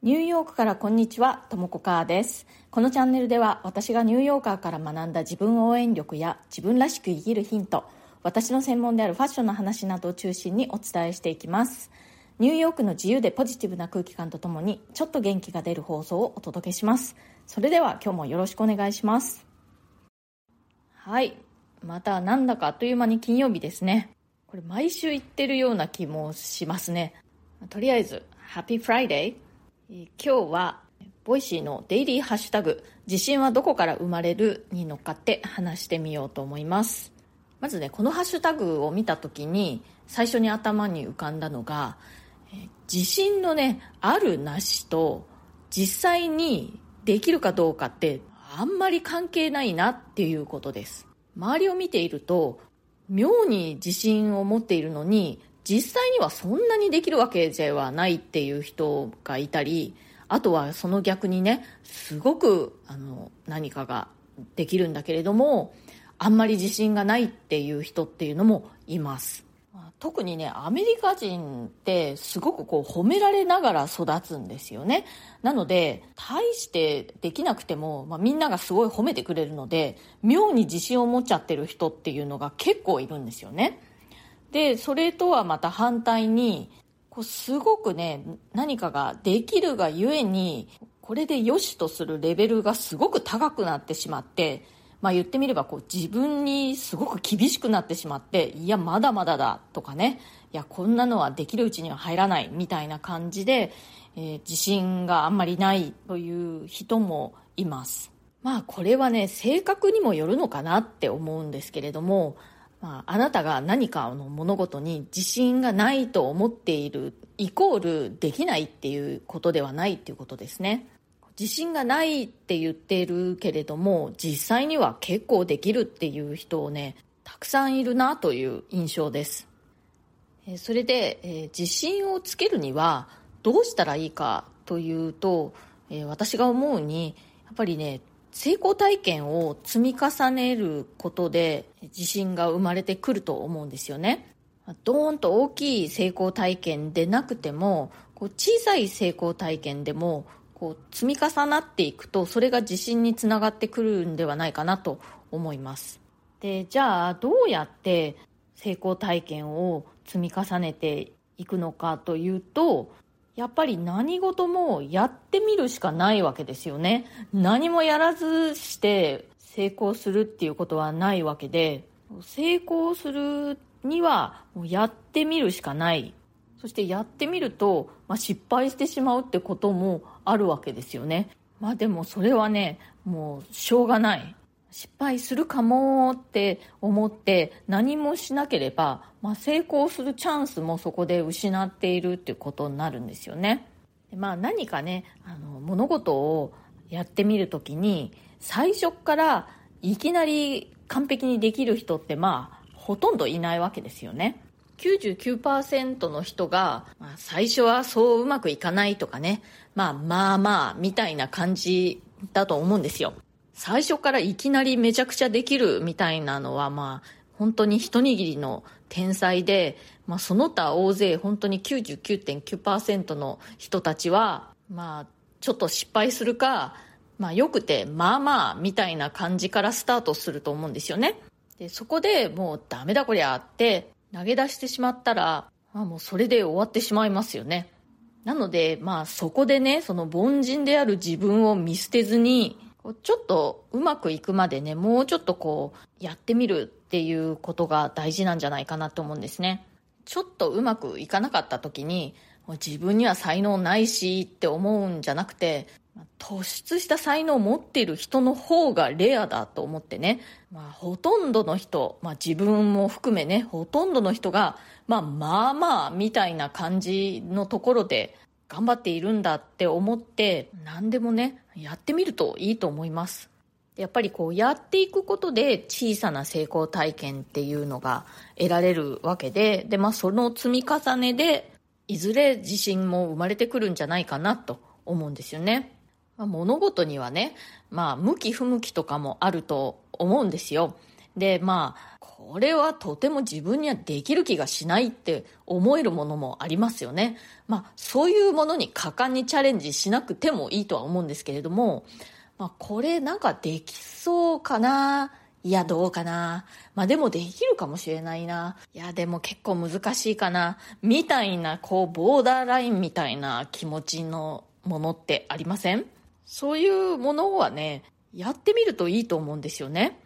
ニューヨークからこんにちは、ともこかーです。このチャンネルでは私がニューヨーカーから学んだ自分応援力や自分らしく生きるヒント、私の専門であるファッションの話などを中心にお伝えしていきます。ニューヨークの自由でポジティブな空気感とともにちょっと元気が出る放送をお届けします。それでは今日もよろしくお願いします。はい。またなんだかあっという間に金曜日ですね。これ毎週言ってるような気もしますね。とりあえず、 Happy Friday 今日は Voicy のデイリーハッシュタグ「自信はどこから生まれる?」に乗っかって話してみようと思いますまずねこのハッシュタグを見た時に最初に頭に浮かんだのが自信のねあるなしと実際にできるかどうかってあんまり関係ないなっていうことです周りを見ていると妙に自信を持っているのに実際にはそんなにできるわけではないっていう人がいたりあとはその逆にねすごくあの何かができるんだけれどもあんまり自信がないっていう人っていうのもいます。特にねアメリカ人ってすごくこう褒められながら育つんですよね。なので大してできなくても、まあ、みんながすごい褒めてくれるので妙に自信を持っちゃってる人っていうのが結構いるんですよね。でそれとはまた反対にこうすごくね何かができるがゆえにこれで良しとするレベルがすごく高くなってしまってまあ言ってみればこう自分にすごく厳しくなってしまっていやまだまだだとかねいやこんなのはできるうちには入らないみたいな感じで、えー、自信があんまりないという人もいます。まあこれはね性格にもよるのかなって思うんですけれどもまあ、あなたが何かの物事に自信がないと思っているイコールできないっていうことではないっていうことですね。自信がないって言ってるけれども実際には結構できるっていう人をねたくさんいるなという印象です。それで、えー、自信をつけるにはどうしたらいいかというと、えー、私が思うにやっぱりね成功体験を積み重ねることで自信が生まれてくると思うんですよね。ドーンと大きい成功体験でなくてもこう小さい成功体験でもこう積み重なっていくとそれが自信につながってくるんではないかなと思いますでじゃあどうやって成功体験を積み重ねていくのかというとやっぱり何事もやってみるしかないわけですよね。何もやらずして成功するっていうことはないわけで、成功するにはもうやってみるしかない。そしてやってみると、まあ、失敗してしまうってこともあるわけですよね。まあでもそれはね、もうしょうがない。失敗するかもって思って何もしなければ、まあ、成功するチャンスもそこで失っているっていうことになるんですよね。でまあ、何かねあの物事をやってみる時に最初からいきなり完璧にできる人ってまあほとんどいないわけですよね。99%の人が、まあ、最初はそううまくいかないとかね、まあまあまあみたいな感じだと思うんですよ。最初からいきなりめちゃくちゃできるみたいなのは、まあ、本当に一握りの天才で、まあ、その他大勢本当に99.9%の人たちは、まあ、ちょっと失敗するか、まあ、よくて、まあまあ、みたいな感じからスタートすると思うんですよね。で、そこでもうダメだこりゃって投げ出してしまったら、まあ、もうそれで終わってしまいますよね。なので、まあそこでね、その凡人である自分を見捨てずに、ちょっとうまくいくまでね、もうちょっとこう、やってみるっていうことが大事なんじゃないかなと思うんですね。ちょっとうまくいかなかった時に、自分には才能ないしって思うんじゃなくて、突出した才能を持っている人の方がレアだと思ってね、まあ、ほとんどの人、まあ、自分も含めね、ほとんどの人が、まあ、まあまあ、みたいな感じのところで、頑張っているんだって思って何でもねやってみるといいと思います。やっぱりこうやっていくことで小さな成功体験っていうのが得られるわけでで、まあ、その積み重ねでいずれ自信も生まれてくるんじゃないかなと思うんですよね、まあ、物事にはね、まあ、向き不向きとかもあると思うんですよ。でまあこれはとても自分にはできる気がしないって思えるものもありますよね。まあ、そういうものに果敢にチャレンジしなくてもいいとは思うんですけれども、まあ、これなんかできそうかな？いや、どうかな？まあでもできるかもしれないな。いや、でも結構難しいかな？みたいな、こう、ボーダーラインみたいな気持ちのものってありません？そういうものはね、やってみるといいと思うんですよね。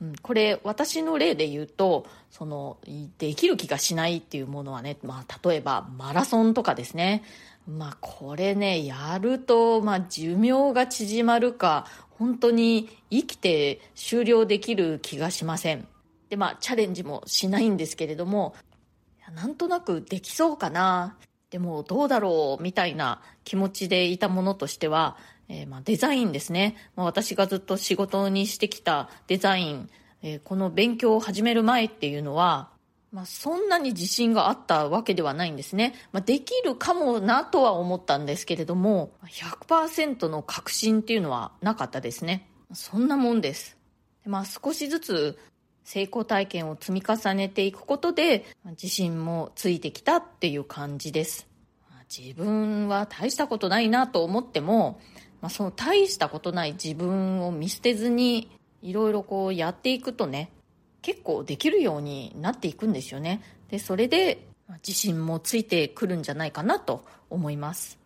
うん、これ私の例で言うとそのできる気がしないっていうものはね、まあ、例えばマラソンとかですね。まあこれねやると、まあ、寿命が縮まるか本当に生きて終了できる気がしません。でまあチャレンジもしないんですけれどもなんとなくできそうかな。でもどうだろうみたいな気持ちでいたものとしてはえー、まあ、デザインですね。まあ、私がずっと仕事にしてきたデザイン、えー、この勉強を始める前っていうのは、まあ、そんなに自信があったわけではないんですね。まあ、できるかもなとは思ったんですけれども、100%の確信っていうのはなかったですね。そんなもんです。まあ、少しずつ成功体験を積み重ねていくことで、自信もついてきたっていう感じです。自分は大したことないなと思っても、まあ、その大したことない自分を見捨てずにいろいろこうやっていくとね結構できるようになっていくんですよね。でそれで自信もついてくるんじゃないかなと思います。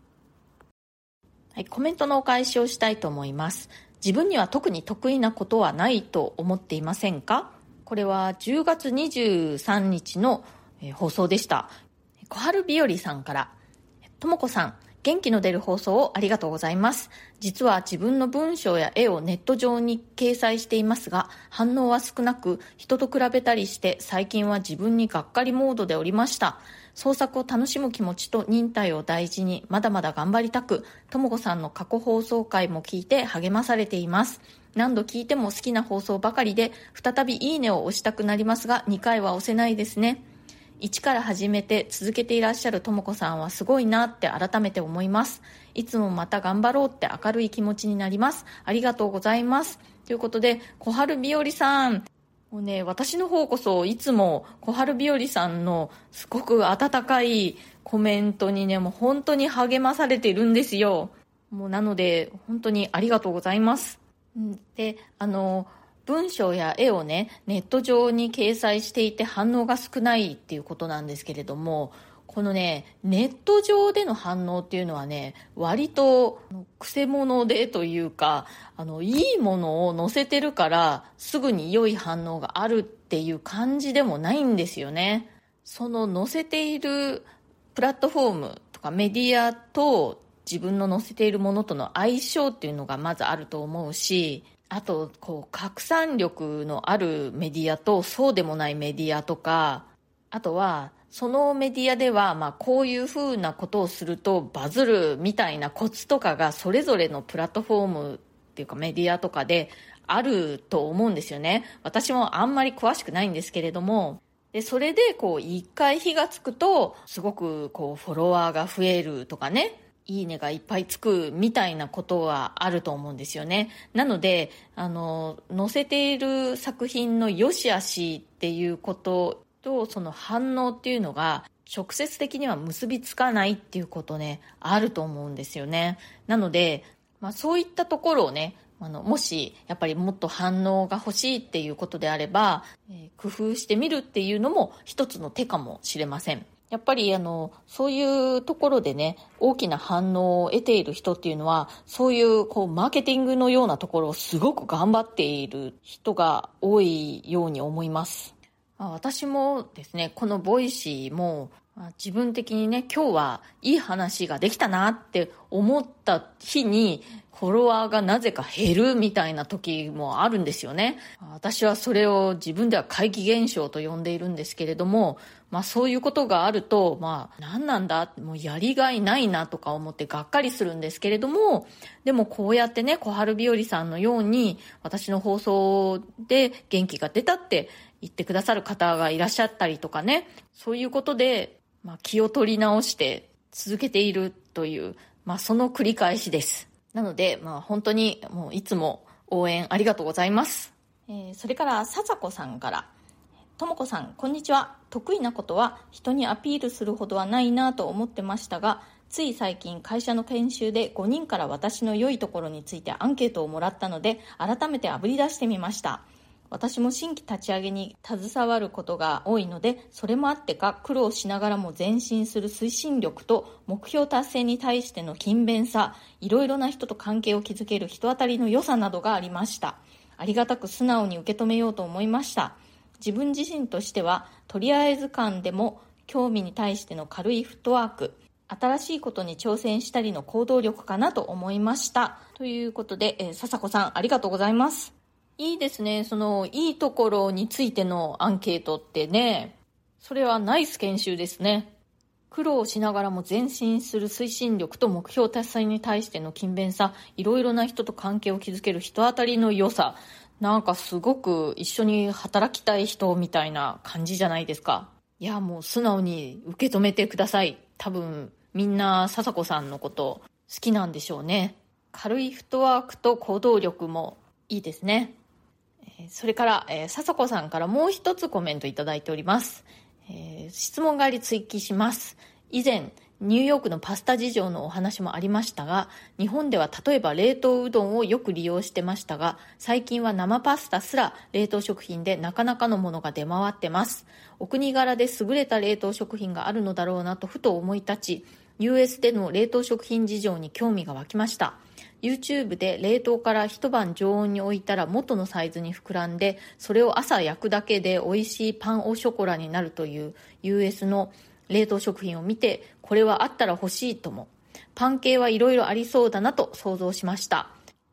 はい、コメントのお返しをしたいと思います。自分には特に得意なことはないと思っていませんか？これは10月23日の放送でした。小春日和さんから。ともこさん元気の出る放送をありがとうございます。実は自分の文章や絵をネット上に掲載していますが、反応は少なく、人と比べたりして最近は自分にがっかりモードでおりました。創作を楽しむ気持ちと忍耐を大事に、まだまだ頑張りたく、ともこさんの過去放送回も聞いて励まされています。何度聞いても好きな放送ばかりで、再びいいねを押したくなりますが、2回は押せないですね。一から始めて続けていらっしゃるとも子さんはすごいなって改めて思います。いつもまた頑張ろうって明るい気持ちになります。ありがとうございます。ということで、小春日和さん、もうね、私の方こそいつも小春日和さんのすごく温かいコメントにね、もう本当に励まされてるんですよ。もうなので、本当にありがとうございます。で、あの、文章や絵をねネット上に掲載していて反応が少ないっていうことなんですけれどもこのねネット上での反応っていうのはね割とくせ者でというかあのいいものを載せてるからすぐに良い反応があるっていう感じでもないんですよね。その載せているプラットフォームとかメディアと自分の載せているものとの相性っていうのがまずあると思うしあと、こう、拡散力のあるメディアとそうでもないメディアとか、あとは、そのメディアでは、まあ、こういうふうなことをするとバズるみたいなコツとかがそれぞれのプラットフォームっていうかメディアとかであると思うんですよね。私もあんまり詳しくないんですけれども、で、それでこう、一回火がつくと、すごくこう、フォロワーが増えるとかね、いいねがいっぱいつくみたいなことはあると思うんですよね。なので、あの、載せている作品の良し悪しっていうことと、その反応っていうのが、直接的には結びつかないっていうことね、あると思うんですよね。なので、まあそういったところをね、あの、もし、やっぱりもっと反応が欲しいっていうことであれば、えー、工夫してみるっていうのも一つの手かもしれません。やっぱりあの、そういうところでね、大きな反応を得ている人っていうのは、そういうこう、マーケティングのようなところをすごく頑張っている人が多いように思います。私もですね、この Voicy も、自分的にね、今日はいい話ができたなって思った日に、フォロワーがなぜか減るみたいな時もあるんですよね。私はそれを自分では怪奇現象と呼んでいるんですけれども、まあそういうことがあると、まあ何なんだもうやりがいないなとか思ってがっかりするんですけれども、でもこうやってね、小春日和さんのように私の放送で元気が出たって言ってくださる方がいらっしゃったりとかね、そういうことで、まあ気を取り直して続けているという、まあその繰り返しです。なので、まあ本当にもういつも応援ありがとうございます。えー、それから、ささこさんから、ともこさんこんにちは。得意なことは人にアピールするほどはないなと思ってましたがつい最近会社の研修で5人から私の良いところについてアンケートをもらったので改めてあぶり出してみました。私も新規立ち上げに携わることが多いのでそれもあってか苦労しながらも前進する推進力と目標達成に対しての勤勉さいろいろな人と関係を築ける人当たりの良さなどがありました。ありがたく素直に受け止めようと思いました。自分自身としてはとりあえず感でも興味に対しての軽いフットワーク新しいことに挑戦したりの行動力かなと思いました。ということで、えー、笹子さんありがとうございます。いいですね。その、いいところについてのアンケートってね、それはナイス研修ですね。苦労しながらも前進する推進力と目標達成に対しての勤勉さ、いろいろな人と関係を築ける人当たりの良さ、なんかすごく一緒に働きたい人みたいな感じじゃないですか。いや、もう素直に受け止めてください。多分、みんな笹子さんのこと好きなんでしょうね。軽いフットワークと行動力もいいですね。それから、えー、笹子さんからもう一つコメントいただいております。えー、質問があり追記します。以前、ニューヨークのパスタ事情のお話もありましたが、日本では例えば冷凍うどんをよく利用してましたが、最近は生パスタすら冷凍食品でなかなかのものが出回ってます。お国柄で優れた冷凍食品があるのだろうなとふと思い立ち、US での冷凍食品事情に興味が湧きました。YouTube で冷凍から一晩常温に置いたら元のサイズに膨らんで、それを朝焼くだけで美味しいパンオショコラになるという US の冷凍食品を見て、これはあったら欲しいとも、パン系はいろいろありそうだなと想像しました。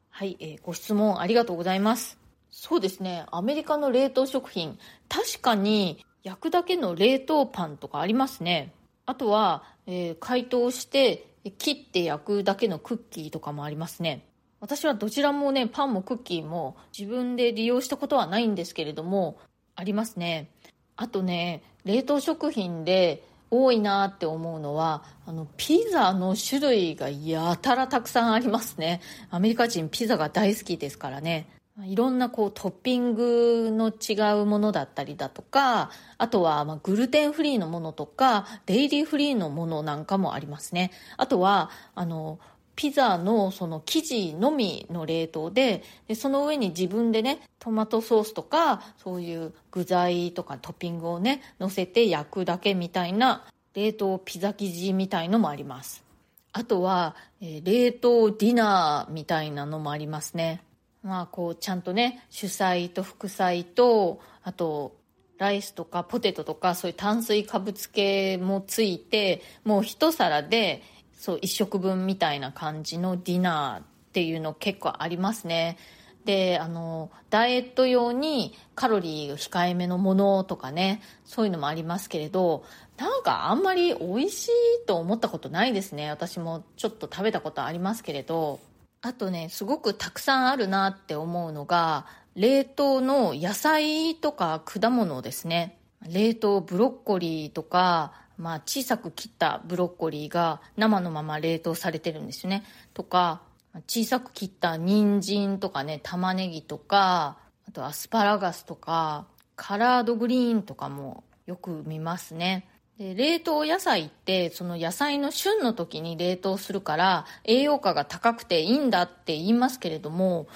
はい、えー、ご質問ありがとうございます。そうですね、アメリカの冷凍食品、確かに焼くだけの冷凍パンとかありますね。あとは、えー、解凍して切って焼くだけのクッキーとかもありますね。私はどちらもね、パンもクッキーも自分で利用したことはないんですけれども、ありますね。あとね、冷凍食品で多いなって思うのはあのピザの種類がやたらたくさんありますね。アメリカ人ピザが大好きですからね。いろんなこうトッピングの違うものだったりだとかあとはまグルテンフリーのものとかデイリーフリーのものなんかもありますね。あとはあのピザのその生地のみの冷凍ででその上に自分でねトマトソースとかそういう具材とかトッピングをね乗せて焼くだけみたいな冷凍ピザ生地みたいのもあります。あとは、えー、冷凍ディナーみたいなのもありますね。まあこうちゃんとね主菜と副菜とあとライスとかポテトとかそういう炭水化物系もついてもう一皿でそう1食分みたいな感じのディナーっていうの結構ありますね。であのダイエット用にカロリー控えめのものとかねそういうのもありますけれどなんかあんまり美味しいと思ったことないですね。私もちょっと食べたことありますけれど。あとねすごくたくさんあるなって思うのが冷凍の野菜とか果物ですね。冷凍ブロッコリーとかまあ、小さく切ったブロッコリーが生のまま冷凍されてるんですよね。とか、小さく切った人参とかね、玉ねぎとか、あとアスパラガスとか、カラードグリーンとかもよく見ますね。で冷凍野菜ってその野菜の旬の時に冷凍するから栄養価が高くていいんだって言いますけれども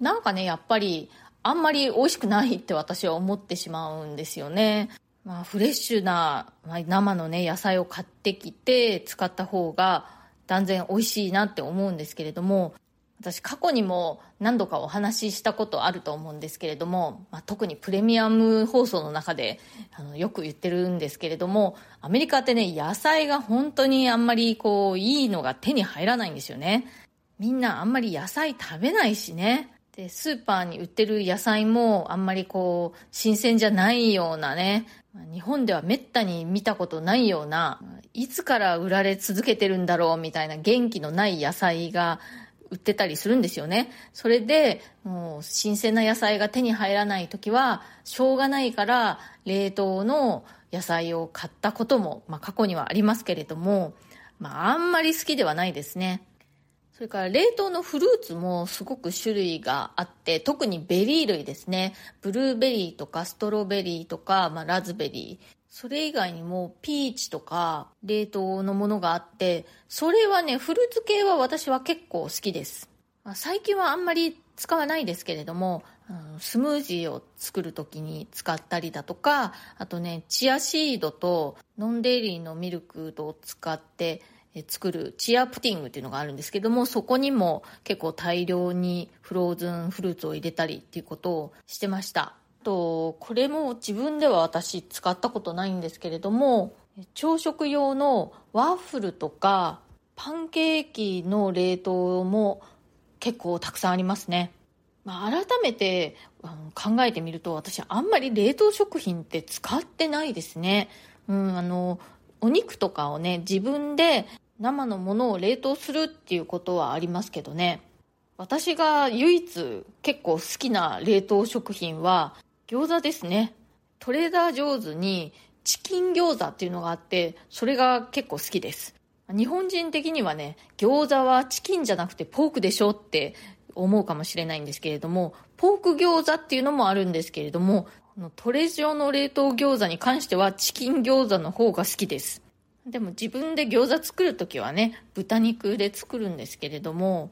なんかねやっぱりあんまり美味しくないって私は思ってしまうんですよねまあ、フレッシュな、ま、生のね野菜を買ってきて使った方が断然美味しいなって思うんですけれども私過去にも何度かお話ししたことあると思うんですけれども、まあ、特にプレミアム放送の中であのよく言ってるんですけれどもアメリカってね野菜が本当にあんまりこういいのが手に入らないんですよね。みんなあんまり野菜食べないしね。でスーパーに売ってる野菜もあんまりこう新鮮じゃないようなね。日本ではめったに見たことないような。いつから売られ続けてるんだろうみたいな元気のない野菜が売ってたりするんですよね。それでもう新鮮な野菜が手に入らない時はしょうがないから冷凍の野菜を買ったことも、まあ、過去にはありますけれども、まあ、あんまり好きではないですね。それから冷凍のフルーツもすごく種類があって特にベリー類ですね。ブルーベリーとかストロベリーとか、まあ、ラズベリー。それ以外にもピーチとか冷凍のものがあってそれはねフルーツ系は私は結構好きです、最近はあんまり使わないですけれどもスムージーを作る時に使ったりだとかあとねチアシードと non-dairy のミルクを使って作るチアプティングっていうのがあるんですけどもそこにも結構大量にフローズンフルーツを入れたりっていうことをしてましたとこれも自分では私使ったことないんですけれども朝食用のワッフルとかパンケーキの冷凍も結構たくさんありますねまあ、改めて考えてみると私あんまり冷凍食品って使ってないですね。うん、あのお肉とかをね自分で生のものを冷凍するっていうことはありますけどね。私が唯一結構好きな冷凍食品は餃子ですね。トレーダー上手にチキン餃子っていうのがあってそれが結構好きです。日本人的にはね餃子はチキンじゃなくてポークでしょって思うかもしれないんですけれども、ポーク餃子っていうのもあるんですけれども、トレジオの冷凍餃子に関してはチキン餃子の方が好きです。でも自分で餃子作るときはね、豚肉で作るんですけれども、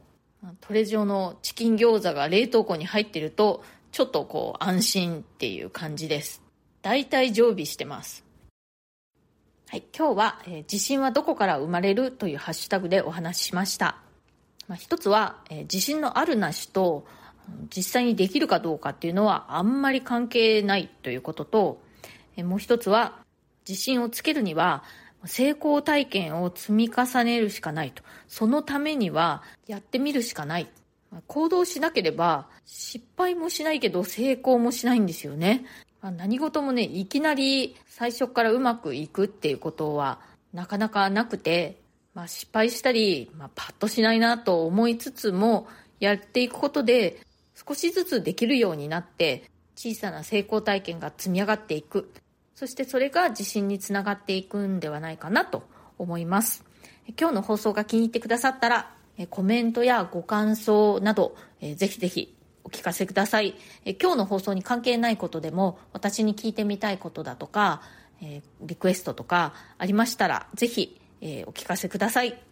トレジオのチキン餃子が冷凍庫に入ってると、ちょっとこう安心っていう感じです。大体常備してます。はい、今日は、えー、地震はどこから生まれるというハッシュタグでお話ししました。まあ、一つは、えー、自信のあるなしと実際にできるかどうかっていうのはあんまり関係ないということと、えー、もう一つは自信をつけるには成功体験を積み重ねるしかないと。そのためにはやってみるしかない。行動しなければ失敗もしないけど成功もしないんですよね、何事もねいきなり最初からうまくいくっていうことはなかなかなくてまあ、失敗したり、まあ、パッとしないなと思いつつもやっていくことで少しずつできるようになって小さな成功体験が積み上がっていく。そしてそれが自信につながっていくんではないかなと思います今日の放送が気に入ってくださったらコメントやご感想などぜひぜひお聞かせください今日の放送に関係ないことでも私に聞いてみたいことだとかリクエストとかありましたらぜひ、お聞かせください。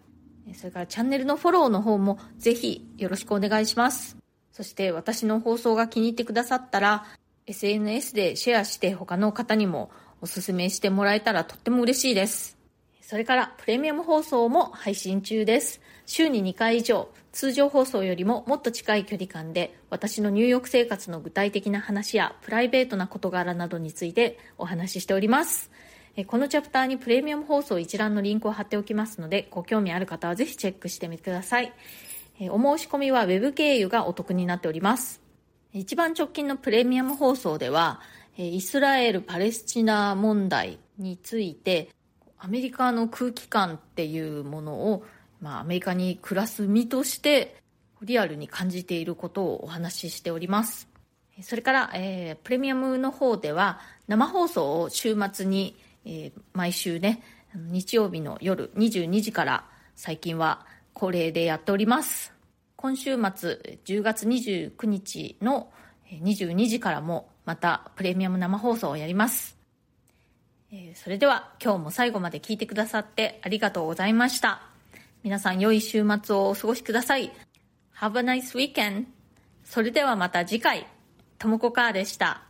それからチャンネルのフォローの方もぜひよろしくお願いします。そして私の放送が気に入ってくださったら SNS でシェアして他の方にもおすすめしてもらえたらとっても嬉しいです。それからプレミアム放送も配信中です。週に2回以上、通常放送よりももっと近い距離感で私の入浴生活の具体的な話やプライベートな事柄などについてお話ししております。このチャプターにプレミアム放送一覧のリンクを貼っておきますので、ご興味ある方はぜひチェックしてみてください。お申し込みは Web 経由がお得になっております。一番直近のプレミアム放送では、イスラエル・パレスチナ問題について、アメリカの空気感っていうものを、まあ、アメリカに暮らす身としてリアルに感じていることをお話ししております。それから、えー、プレミアムの方では生放送を週末にえー、毎週ね、日曜日の夜22時から最近は恒例でやっております。今週末10月29日の22時からもまたプレミアム生放送をやります。それでは今日も最後まで聞いてくださってありがとうございました。皆さん良い週末をお過ごしください。Have a nice weekend! それではまた次回、ともこかーでした。